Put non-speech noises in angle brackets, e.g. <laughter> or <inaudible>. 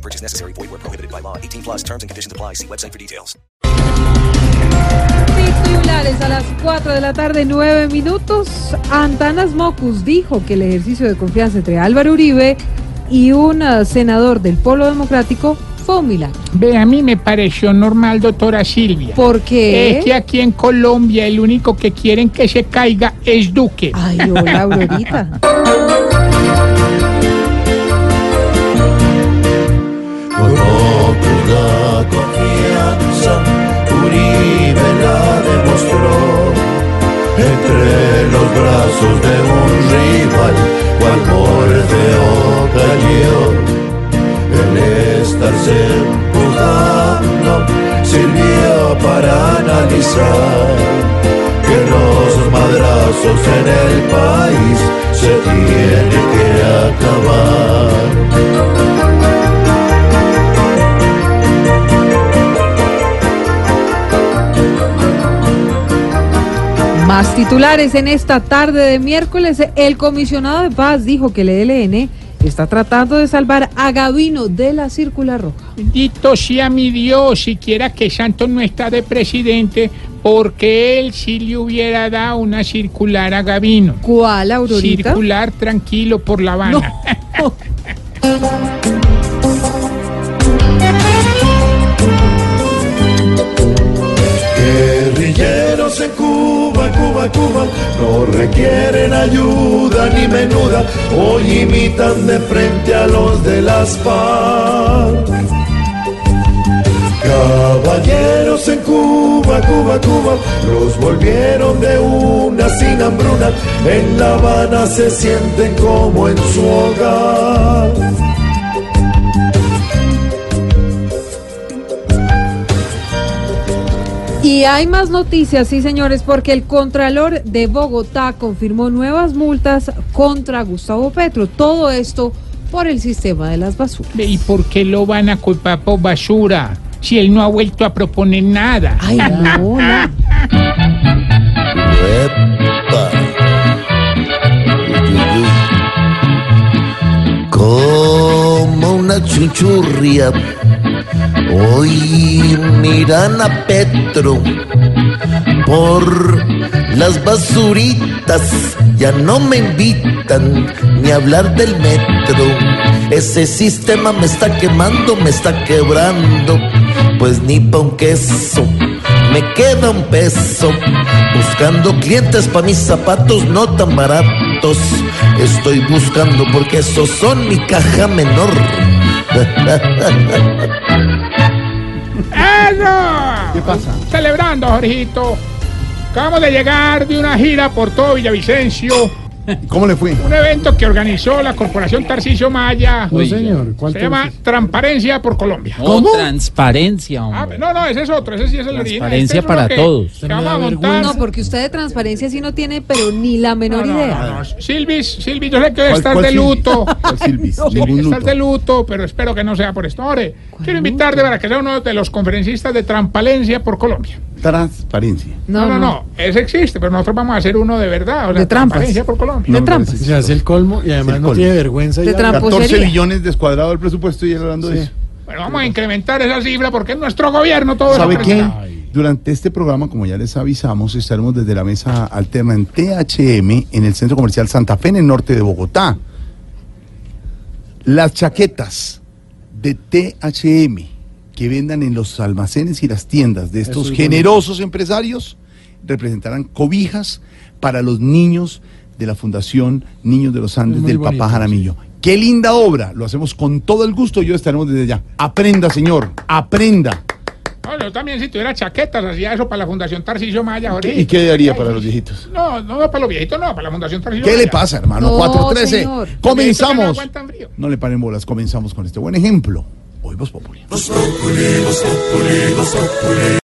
No purchase necessary. Void where prohibited by law. 18 plus terms and conditions apply. See website for details. Titulares a las 4 de la tarde, 9 minutos. Antanas Mocus dijo que el ejercicio de confianza entre Álvaro Uribe y un uh, senador del Polo Democrático fue un milagro. Ve, a mí me pareció normal, doctora Silvia. ¿Por qué? Es que aquí en Colombia el único que quieren que se caiga es Duque. Ay, hola, Aurorita. <laughs> Entre los brazos de un rival, cual Morfeo cayó. El estarse empujando sirvió para analizar que los madrazos en el país se tienen que acabar. Más titulares en esta tarde de miércoles. El comisionado de paz dijo que el ELN está tratando de salvar a Gavino de la circular roja. Bendito sea mi Dios, siquiera que Santos no está de presidente, porque él sí le hubiera dado una circular a Gavino. ¿Cuál, Aurorita? Circular tranquilo por La Habana. <laughs> Cuba, no requieren ayuda ni menuda, hoy imitan de frente a los de las FARC. Caballeros en Cuba, Cuba, Cuba, los volvieron de una sin hambruna, en La Habana se sienten como en su hogar. Y hay más noticias, sí señores, porque el Contralor de Bogotá confirmó nuevas multas contra Gustavo Petro. Todo esto por el sistema de las basuras. ¿Y por qué lo van a culpar por basura? Si él no ha vuelto a proponer nada. Ay, no, no. Como una chuchurria. Hoy miran a Petro por las basuritas. Ya no me invitan ni a hablar del metro. Ese sistema me está quemando, me está quebrando. Pues ni pa' un queso me queda un peso. Buscando clientes pa' mis zapatos no tan baratos. Estoy buscando porque esos son mi caja menor. <laughs> ¿Qué pasa? Celebrando, Jorgito. Acabamos de llegar de una gira por todo Villavicencio. ¿Cómo le fue? Un evento que organizó la Corporación Tarcisio Maya. No, señor. ¿Cuál Se llama Transparencia por Colombia. No, transparencia, Ah, hombre. no, no, ese es otro, ese sí es el original. Transparencia Este es para que- todos. que vamos a montar. No, porque usted de transparencia sí no tiene, pero ni la menor No, no, idea. no, no. Silvis, Silvis, yo sé que ¿Cuál- estás cuál de Silvis? luto. ¿Cuál Silvis? <laughs> Estás luto. de luto, pero espero que no sea por esto. Ahora, quiero invitarte para que sea uno de los conferencistas de Transparencia por Colombia. Transparencia. No, no, no, ese existe, pero nosotros vamos a hacer uno de verdad. O sea, De trampas. Transparencia por Colombia. De trampas. Se hace el colmo y además no colmo. tiene vergüenza. De ya. trampa. 14 Tramposería. billones descuadrado el presupuesto y él hablando de eso. Bueno, vamos a incrementar esa cifra porque es nuestro gobierno todo ¿Sabe eso qué? Durante este programa, como ya les avisamos, estaremos desde la mesa alterna en THM en el Centro Comercial Santa Fe en el norte de Bogotá. Las chaquetas de THM que vendan en los almacenes y las tiendas de estos es generosos empresarios representarán cobijas para los niños de la Fundación Niños de los Andes del bonito, Papá Jaramillo. Qué linda obra, lo hacemos con todo el gusto, yo estaremos desde allá. Aprenda, señor, aprenda. No, yo también si tuviera chaquetas hacía eso para la Fundación Tarcisio Maya. ahorita. ¿Y qué daría para los viejitos? No, no, para los viejitos no, para la Fundación Tarcisio ¿Qué Maya. le pasa, hermano? No, 413. señor. Comenzamos. No le paren bolas, comenzamos con este buen ejemplo. Hoy Voz Populi.